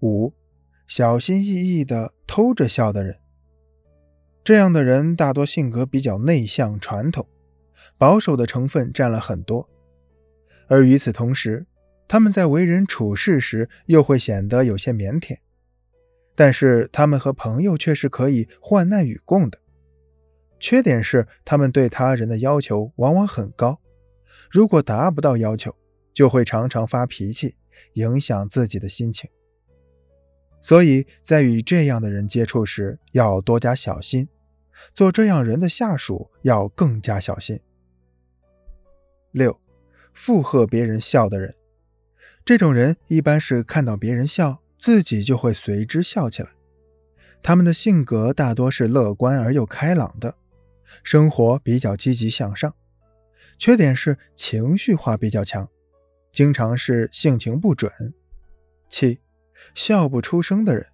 五，小心翼翼的偷着笑的人。这样的人大多性格比较内向、传统，保守的成分占了很多。而与此同时，他们在为人处事时又会显得有些腼腆。但是他们和朋友却是可以患难与共的。缺点是他们对他人的要求往往很高，如果达不到要求，就会常常发脾气，影响自己的心情。所以在与这样的人接触时，要多加小心；做这样人的下属要更加小心。六，附和别人笑的人，这种人一般是看到别人笑。自己就会随之笑起来。他们的性格大多是乐观而又开朗的，生活比较积极向上。缺点是情绪化比较强，经常是性情不准。七，笑不出声的人，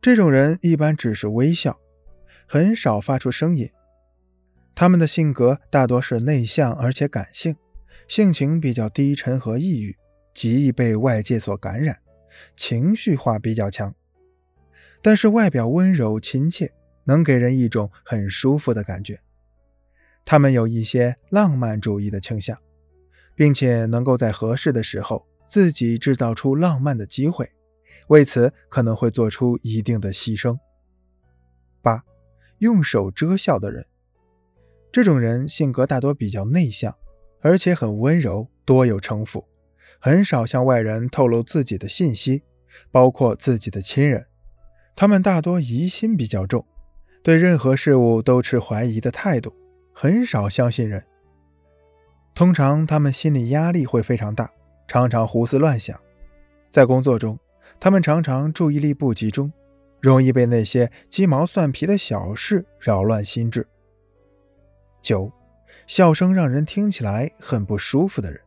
这种人一般只是微笑，很少发出声音。他们的性格大多是内向而且感性，性情比较低沉和抑郁，极易被外界所感染。情绪化比较强，但是外表温柔亲切，能给人一种很舒服的感觉。他们有一些浪漫主义的倾向，并且能够在合适的时候自己制造出浪漫的机会，为此可能会做出一定的牺牲。八，用手遮笑的人，这种人性格大多比较内向，而且很温柔，多有城府。很少向外人透露自己的信息，包括自己的亲人。他们大多疑心比较重，对任何事物都持怀疑的态度，很少相信人。通常他们心理压力会非常大，常常胡思乱想。在工作中，他们常常注意力不集中，容易被那些鸡毛蒜皮的小事扰乱心智。九，笑声让人听起来很不舒服的人。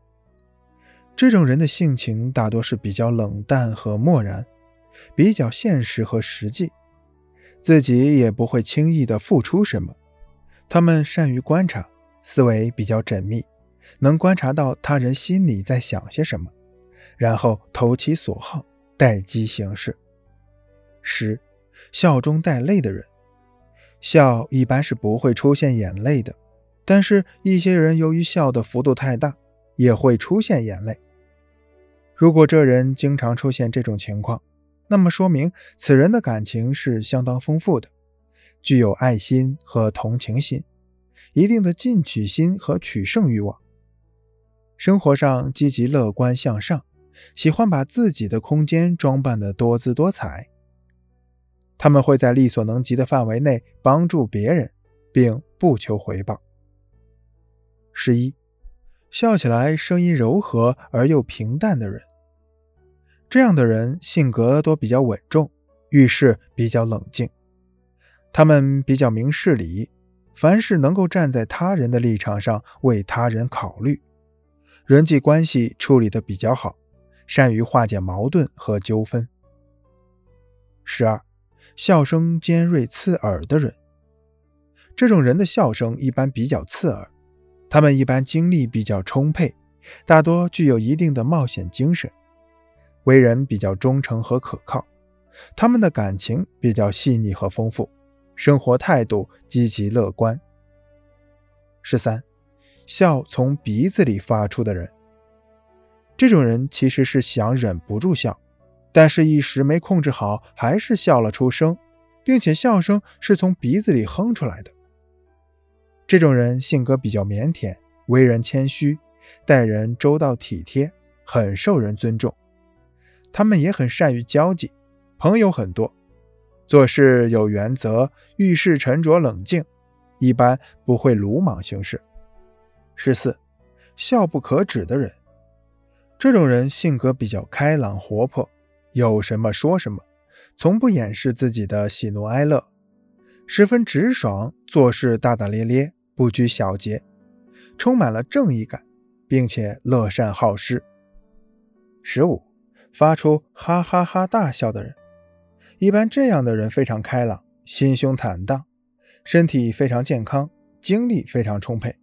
这种人的性情大多是比较冷淡和漠然，比较现实和实际，自己也不会轻易的付出什么。他们善于观察，思维比较缜密，能观察到他人心里在想些什么，然后投其所好，待机行事。十，笑中带泪的人，笑一般是不会出现眼泪的，但是一些人由于笑的幅度太大。也会出现眼泪。如果这人经常出现这种情况，那么说明此人的感情是相当丰富的，具有爱心和同情心，一定的进取心和取胜欲望。生活上积极乐观向上，喜欢把自己的空间装扮得多姿多彩。他们会在力所能及的范围内帮助别人，并不求回报。十一。笑起来声音柔和而又平淡的人，这样的人性格都比较稳重，遇事比较冷静。他们比较明事理，凡事能够站在他人的立场上为他人考虑，人际关系处理的比较好，善于化解矛盾和纠纷。十二，笑声尖锐刺耳的人，这种人的笑声一般比较刺耳。他们一般精力比较充沛，大多具有一定的冒险精神，为人比较忠诚和可靠。他们的感情比较细腻和丰富，生活态度积极乐观。十三，笑从鼻子里发出的人，这种人其实是想忍不住笑，但是一时没控制好，还是笑了出声，并且笑声是从鼻子里哼出来的。这种人性格比较腼腆，为人谦虚，待人周到体贴，很受人尊重。他们也很善于交际，朋友很多，做事有原则，遇事沉着冷静，一般不会鲁莽行事。十四，笑不可止的人，这种人性格比较开朗活泼，有什么说什么，从不掩饰自己的喜怒哀乐，十分直爽，做事大大咧咧。不拘小节，充满了正义感，并且乐善好施。十五，发出哈哈哈大笑的人，一般这样的人非常开朗，心胸坦荡，身体非常健康，精力非常充沛，